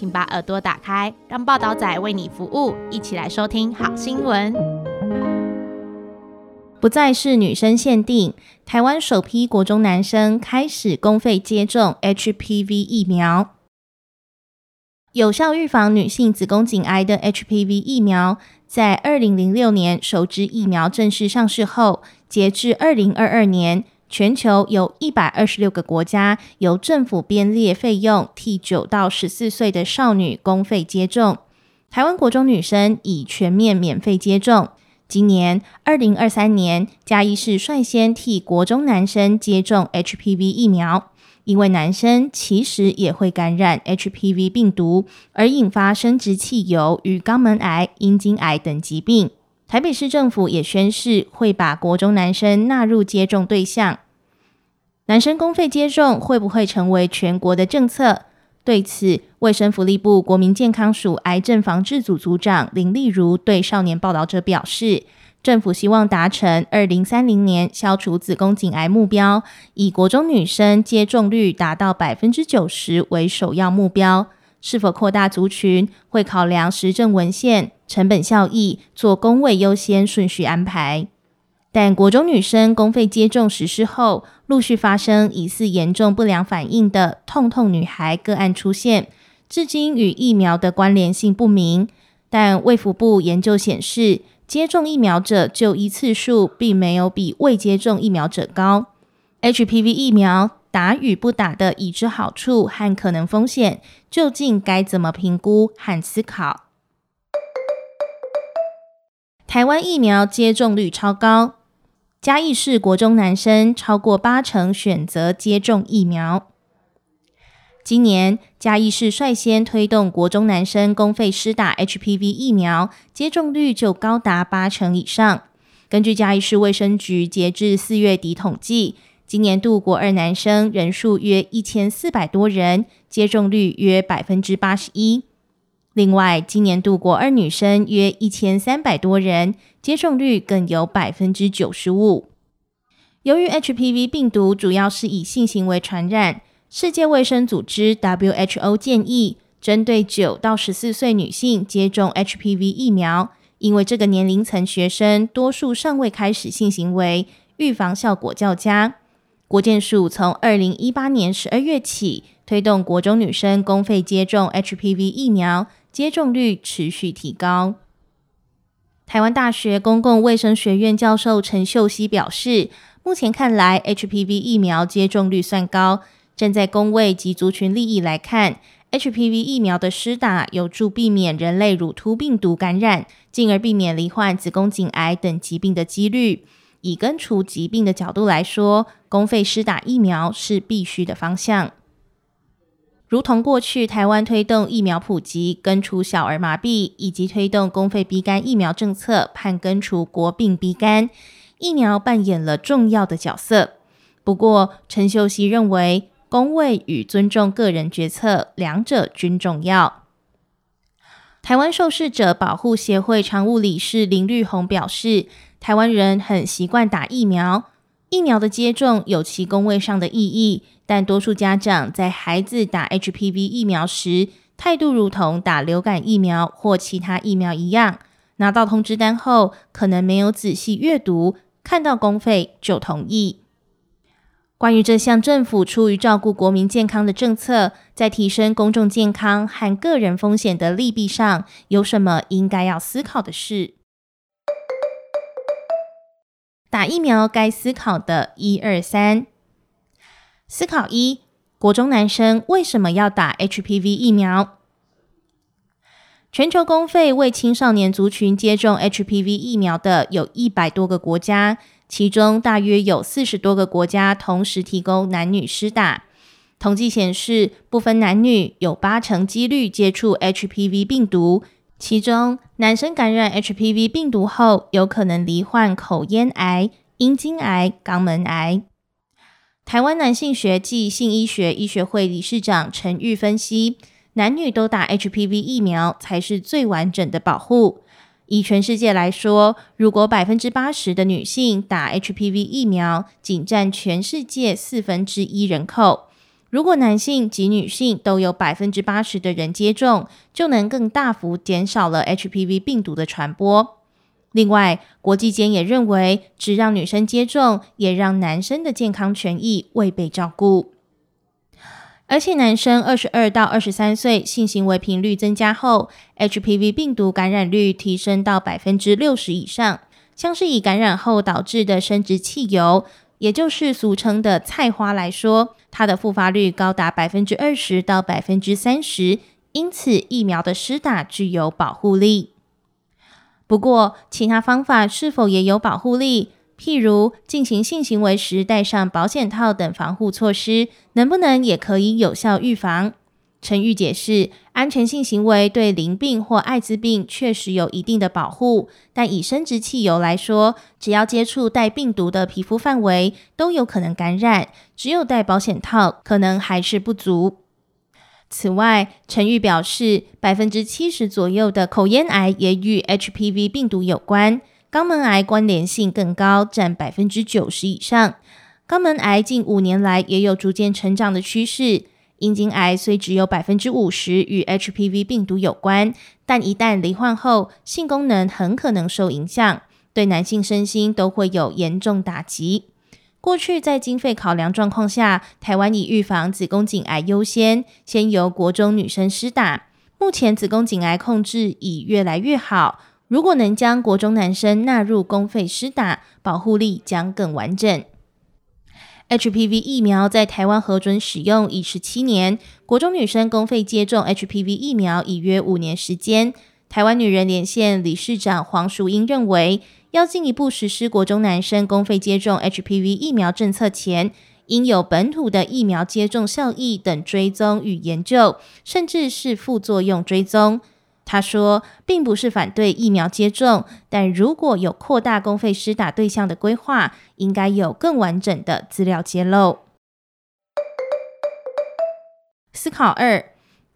请把耳朵打开，让报道仔为你服务，一起来收听好新闻。不再是女生限定，台湾首批国中男生开始公费接种 HPV 疫苗。有效预防女性子宫颈癌的 HPV 疫苗，在二零零六年首支疫苗正式上市后，截至二零二二年，全球有一百二十六个国家由政府编列费用，替九到十四岁的少女公费接种。台湾国中女生已全面免费接种。今年二零二三年，嘉义市率先替国中男生接种 HPV 疫苗，因为男生其实也会感染 HPV 病毒，而引发生殖器疣与肛门癌、阴茎癌等疾病。台北市政府也宣示会把国中男生纳入接种对象。男生公费接种会不会成为全国的政策？对此，卫生福利部国民健康署癌症防治组组长林丽如对少年报道者表示，政府希望达成二零三零年消除子宫颈癌目标，以国中女生接种率达到百分之九十为首要目标。是否扩大族群，会考量实证文献、成本效益，做工位优先顺序安排。但国中女生公费接种实施后，陆续发生疑似严重不良反应的“痛痛女孩”个案出现，至今与疫苗的关联性不明。但卫福部研究显示，接种疫苗者就医次数并没有比未接种疫苗者高。HPV 疫苗打与不打的已知好处和可能风险，究竟该怎么评估和思考？台湾疫苗接种率超高。嘉义市国中男生超过八成选择接种疫苗。今年嘉义市率先推动国中男生公费施打 HPV 疫苗，接种率就高达八成以上。根据嘉义市卫生局截至四月底统计，今年度国二男生人数约一千四百多人，接种率约百分之八十一。另外，今年度国二女生约一千三百多人，接种率更有百分之九十五。由于 HPV 病毒主要是以性行为传染，世界卫生组织 WHO 建议针对九到十四岁女性接种 HPV 疫苗，因为这个年龄层学生多数尚未开始性行为，预防效果较佳。国健署从二零一八年十二月起推动国中女生公费接种 HPV 疫苗。接种率持续提高。台湾大学公共卫生学院教授陈秀熙表示，目前看来，HPV 疫苗接种率算高。站在公卫及族群利益来看，HPV 疫苗的施打有助避免人类乳突病毒感染，进而避免罹患子宫颈癌等疾病的几率。以根除疾病的角度来说，公费施打疫苗是必须的方向。如同过去台湾推动疫苗普及、根除小儿麻痹，以及推动公费鼻肝疫苗政策，盼根除国病鼻肝，疫苗扮演了重要的角色。不过，陈秀熙认为，公卫与尊重个人决策两者均重要。台湾受试者保护协会常务理事林绿红表示，台湾人很习惯打疫苗。疫苗的接种有其公位上的意义，但多数家长在孩子打 HPV 疫苗时，态度如同打流感疫苗或其他疫苗一样，拿到通知单后，可能没有仔细阅读，看到公费就同意。关于这项政府出于照顾国民健康的政策，在提升公众健康和个人风险的利弊上，有什么应该要思考的事？打疫苗该思考的一二三。思考一：国中男生为什么要打 HPV 疫苗？全球公费为青少年族群接种 HPV 疫苗的有一百多个国家，其中大约有四十多个国家同时提供男女施打。统计显示，不分男女，有八成几率接触 HPV 病毒。其中，男生感染 HPV 病毒后，有可能罹患口咽癌、阴茎癌、肛门癌。台湾男性学暨性医学医学会理事长陈玉分析，男女都打 HPV 疫苗才是最完整的保护。以全世界来说，如果百分之八十的女性打 HPV 疫苗，仅占全世界四分之一人口。如果男性及女性都有百分之八十的人接种，就能更大幅减少了 HPV 病毒的传播。另外，国际间也认为，只让女生接种，也让男生的健康权益未被照顾。而且，男生二十二到二十三岁性行为频率增加后，HPV 病毒感染率提升到百分之六十以上。像是以感染后导致的生殖器疣，也就是俗称的菜花来说，它的复发率高达百分之二十到百分之三十，因此疫苗的施打具有保护力。不过，其他方法是否也有保护力？譬如进行性行为时戴上保险套等防护措施，能不能也可以有效预防？陈玉解释，安全性行为对淋病或艾滋病确实有一定的保护，但以生殖器油来说，只要接触带病毒的皮肤范围，都有可能感染。只有戴保险套，可能还是不足。此外，陈玉表示，百分之七十左右的口咽癌也与 HPV 病毒有关，肛门癌关联性更高，占百分之九十以上。肛门癌近五年来也有逐渐成长的趋势。阴茎癌虽只有百分之五十与 HPV 病毒有关，但一旦罹患后，性功能很可能受影响，对男性身心都会有严重打击。过去在经费考量状况下，台湾以预防子宫颈癌优先，先由国中女生施打。目前子宫颈癌控制已越来越好，如果能将国中男生纳入公费施打，保护力将更完整。HPV 疫苗在台湾核准使用已十七年，国中女生公费接种 HPV 疫苗已约五年时间。台湾女人连线理事长黄淑英认为，要进一步实施国中男生公费接种 HPV 疫苗政策前，应有本土的疫苗接种效益等追踪与研究，甚至是副作用追踪。他说，并不是反对疫苗接种，但如果有扩大公费施打对象的规划，应该有更完整的资料揭露。思考二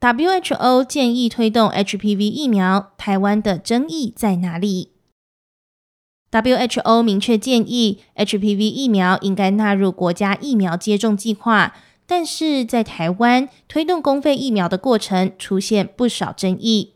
：WHO 建议推动 HPV 疫苗，台湾的争议在哪里？WHO 明确建议 HPV 疫苗应该纳入国家疫苗接种计划，但是在台湾推动公费疫苗的过程出现不少争议。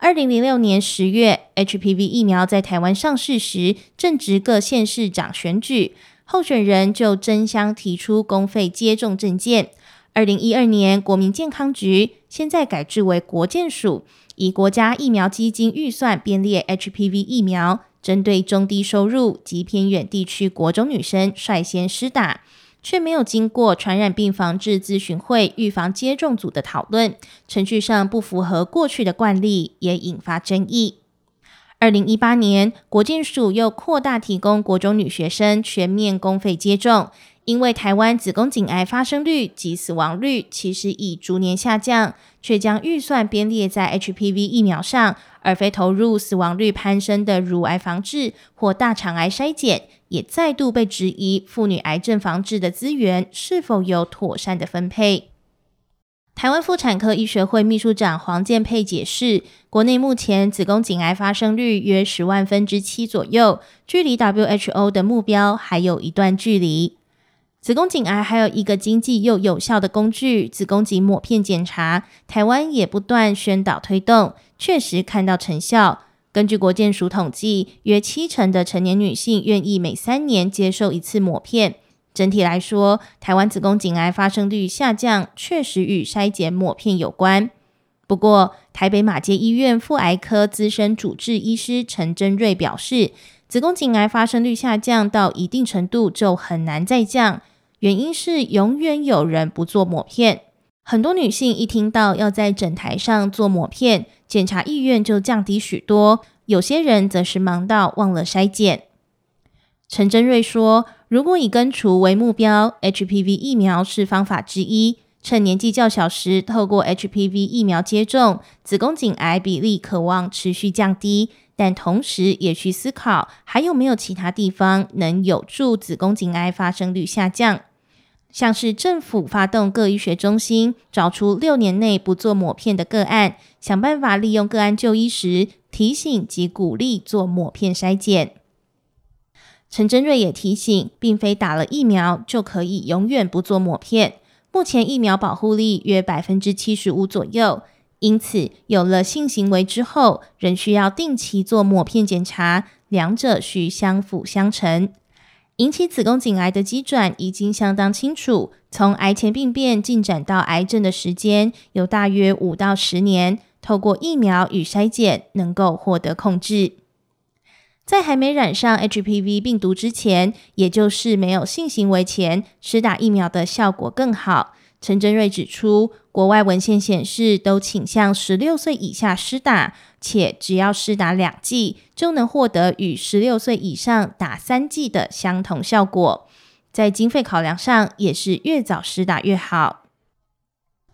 二零零六年十月，HPV 疫苗在台湾上市时，正值各县市长选举，候选人就争相提出公费接种证件。二零一二年，国民健康局现在改制为国健署，以国家疫苗基金预算编列 HPV 疫苗，针对中低收入及偏远地区国中女生率先施打。却没有经过传染病防治咨询会预防接种组的讨论，程序上不符合过去的惯例，也引发争议。二零一八年，国健署又扩大提供国中女学生全面公费接种，因为台湾子宫颈癌发生率及死亡率其实已逐年下降，却将预算编列在 HPV 疫苗上，而非投入死亡率攀升的乳癌防治或大肠癌筛检。也再度被质疑，妇女癌症防治的资源是否有妥善的分配？台湾妇产科医学会秘书长黄建佩解释，国内目前子宫颈癌发生率约十万分之七左右，距离 WHO 的目标还有一段距离。子宫颈癌还有一个经济又有效的工具——子宫颈抹片检查，台湾也不断宣导推动，确实看到成效。根据国健署统计，约七成的成年女性愿意每三年接受一次抹片。整体来说，台湾子宫颈癌发生率下降，确实与筛检抹片有关。不过，台北马偕医院妇癌科资深主治医师陈真瑞表示，子宫颈癌发生率下降到一定程度就很难再降，原因是永远有人不做抹片。很多女性一听到要在诊台上做抹片，检查意愿就降低许多。有些人则是忙到忘了筛检。陈真瑞说：“如果以根除为目标，HPV 疫苗是方法之一。趁年纪较小时，透过 HPV 疫苗接种，子宫颈癌比例可望持续降低。但同时也需思考，还有没有其他地方能有助子宫颈癌发生率下降？像是政府发动各医学中心，找出六年内不做抹片的个案，想办法利用个案就医时提醒及鼓励做抹片筛检。陈真瑞也提醒，并非打了疫苗就可以永远不做抹片。目前疫苗保护力约百分之七十五左右，因此有了性行为之后，仍需要定期做抹片检查，两者需相辅相成。引起子宫颈癌的机转已经相当清楚，从癌前病变进展到癌症的时间有大约五到十年，透过疫苗与筛检能够获得控制。在还没染上 HPV 病毒之前，也就是没有性行为前，施打疫苗的效果更好。陈真瑞指出，国外文献显示都倾向十六岁以下施打，且只要施打两剂，就能获得与十六岁以上打三剂的相同效果。在经费考量上，也是越早施打越好。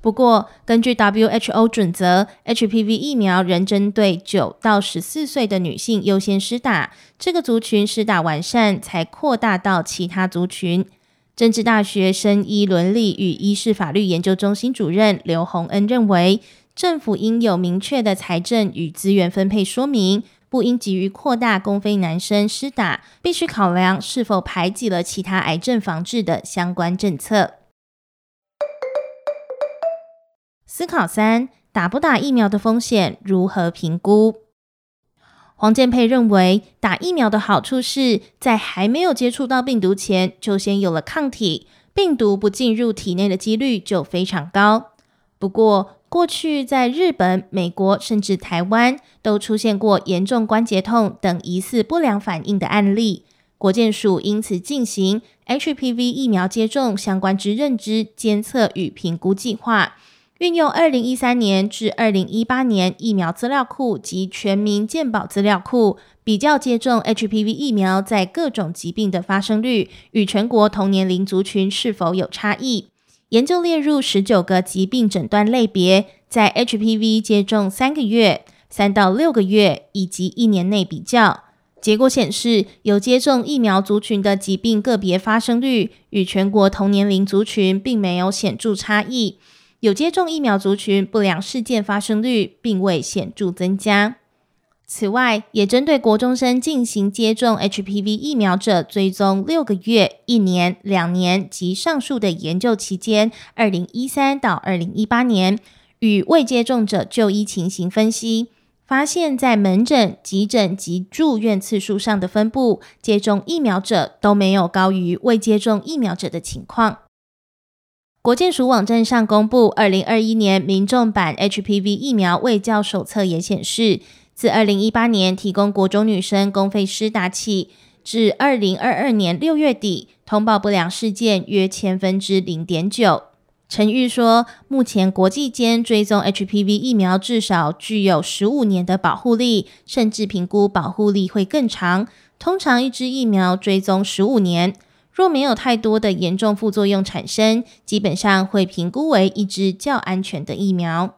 不过，根据 WHO 准则，HPV 疫苗仍针对九到十四岁的女性优先施打。这个族群施打完善，才扩大到其他族群。政治大学生医伦理与医事法律研究中心主任刘洪恩认为，政府应有明确的财政与资源分配说明，不应急于扩大公费男生施打，必须考量是否排挤了其他癌症防治的相关政策。思考三：打不打疫苗的风险如何评估？黄建佩认为，打疫苗的好处是在还没有接触到病毒前，就先有了抗体，病毒不进入体内的几率就非常高。不过，过去在日本、美国甚至台湾都出现过严重关节痛等疑似不良反应的案例，国健署因此进行 HPV 疫苗接种相关之认知监测与评估计划。运用二零一三年至二零一八年疫苗资料库及全民健保资料库，比较接种 HPV 疫苗在各种疾病的发生率与全国同年龄族群是否有差异。研究列入十九个疾病诊断类别，在 HPV 接种三个月、三到六个月以及一年内比较。结果显示，有接种疫苗族群的疾病个别发生率与全国同年龄族群并没有显著差异。有接种疫苗族群不良事件发生率并未显著增加。此外，也针对国中生进行接种 HPV 疫苗者，追踪六个月、一年、两年及上述的研究期间（二零一三到二零一八年）与未接种者就医情形分析，发现，在门诊、急诊及住院次数上的分布，接种疫苗者都没有高于未接种疫苗者的情况。国健署网站上公布，二零二一年民众版 HPV 疫苗卫教手册也显示，自二零一八年提供国中女生公费施打起，至二零二二年六月底，通报不良事件约千分之零点九。陈玉说，目前国际间追踪 HPV 疫苗至少具有十五年的保护力，甚至评估保护力会更长。通常一支疫苗追踪十五年。若没有太多的严重副作用产生，基本上会评估为一支较安全的疫苗。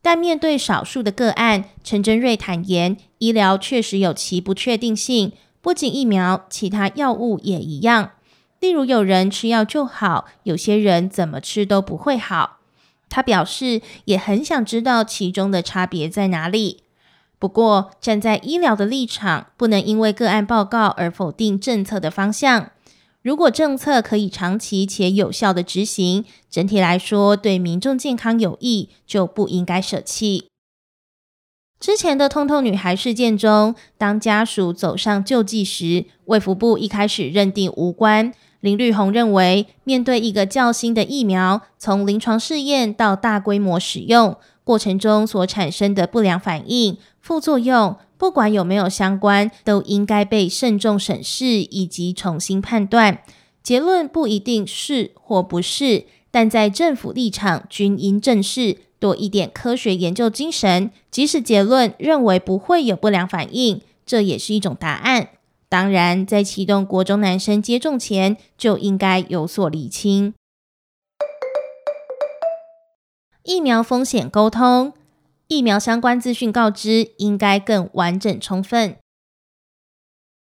但面对少数的个案，陈真瑞坦言，医疗确实有其不确定性，不仅疫苗，其他药物也一样。例如，有人吃药就好，有些人怎么吃都不会好。他表示，也很想知道其中的差别在哪里。不过，站在医疗的立场，不能因为个案报告而否定政策的方向。如果政策可以长期且有效的执行，整体来说对民众健康有益，就不应该舍弃。之前的痛痛女孩事件中，当家属走上救济时，卫福部一开始认定无关。林绿红认为，面对一个较新的疫苗，从临床试验到大规模使用过程中所产生的不良反应、副作用。不管有没有相关，都应该被慎重审视以及重新判断。结论不一定是或不是，但在政府立场均应正视，多一点科学研究精神。即使结论认为不会有不良反应，这也是一种答案。当然，在启动国中男生接种前，就应该有所厘清。疫苗风险沟通，疫苗相关资讯告知应该更完整充分。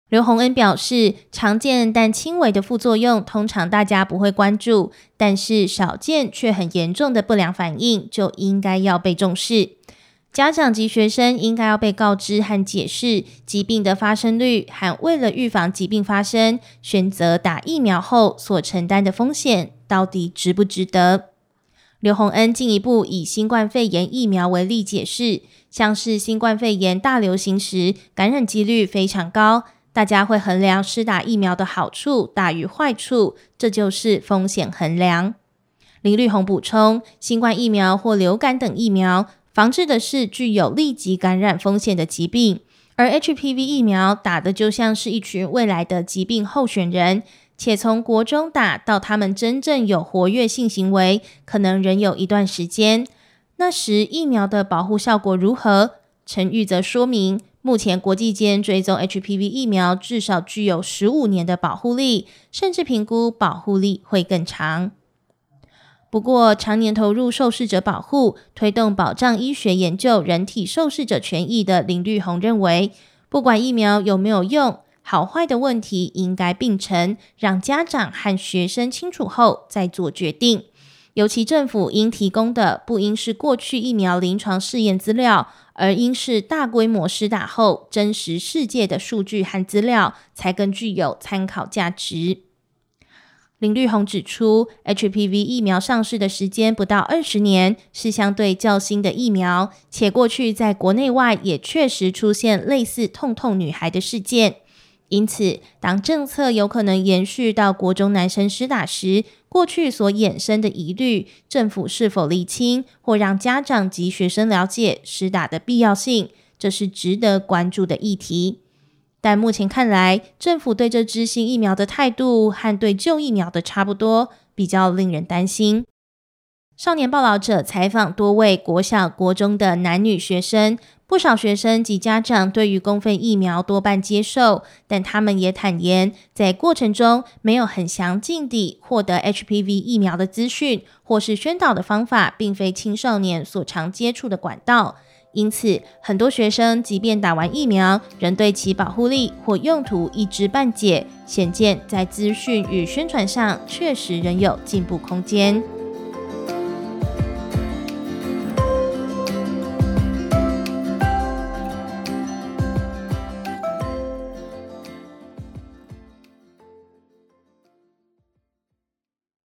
刘洪恩表示，常见但轻微的副作用，通常大家不会关注，但是少见却很严重的不良反应，就应该要被重视。家长及学生应该要被告知和解释疾病的发生率，和为了预防疾病发生，选择打疫苗后所承担的风险到底值不值得？刘洪恩进一步以新冠肺炎疫苗为例解释，像是新冠肺炎大流行时，感染几率非常高，大家会衡量施打疫苗的好处大于坏处，这就是风险衡量。林绿红补充，新冠疫苗或流感等疫苗。防治的是具有立即感染风险的疾病，而 HPV 疫苗打的就像是一群未来的疾病候选人，且从国中打到他们真正有活跃性行为，可能仍有一段时间。那时疫苗的保护效果如何？陈玉则说明，目前国际间追踪 HPV 疫苗至少具有十五年的保护力，甚至评估保护力会更长。不过，常年投入受试者保护、推动保障医学研究人体受试者权益的林绿红认为，不管疫苗有没有用，好坏的问题应该并陈，让家长和学生清楚后再做决定。尤其政府应提供的不应是过去疫苗临床试验资料，而应是大规模施打后真实世界的数据和资料，才更具有参考价值。林绿红指出，HPV 疫苗上市的时间不到二十年，是相对较新的疫苗，且过去在国内外也确实出现类似“痛痛女孩”的事件。因此，当政策有可能延续到国中男生施打时，过去所衍生的疑虑，政府是否厘清或让家长及学生了解施打的必要性，这是值得关注的议题。但目前看来，政府对这支新疫苗的态度和对旧疫苗的差不多，比较令人担心。少年报导者采访多位国小、国中的男女学生，不少学生及家长对于公费疫苗多半接受，但他们也坦言，在过程中没有很详尽地获得 HPV 疫苗的资讯，或是宣导的方法，并非青少年所常接触的管道。因此，很多学生即便打完疫苗，仍对其保护力或用途一知半解，显见在资讯与宣传上确实仍有进步空间。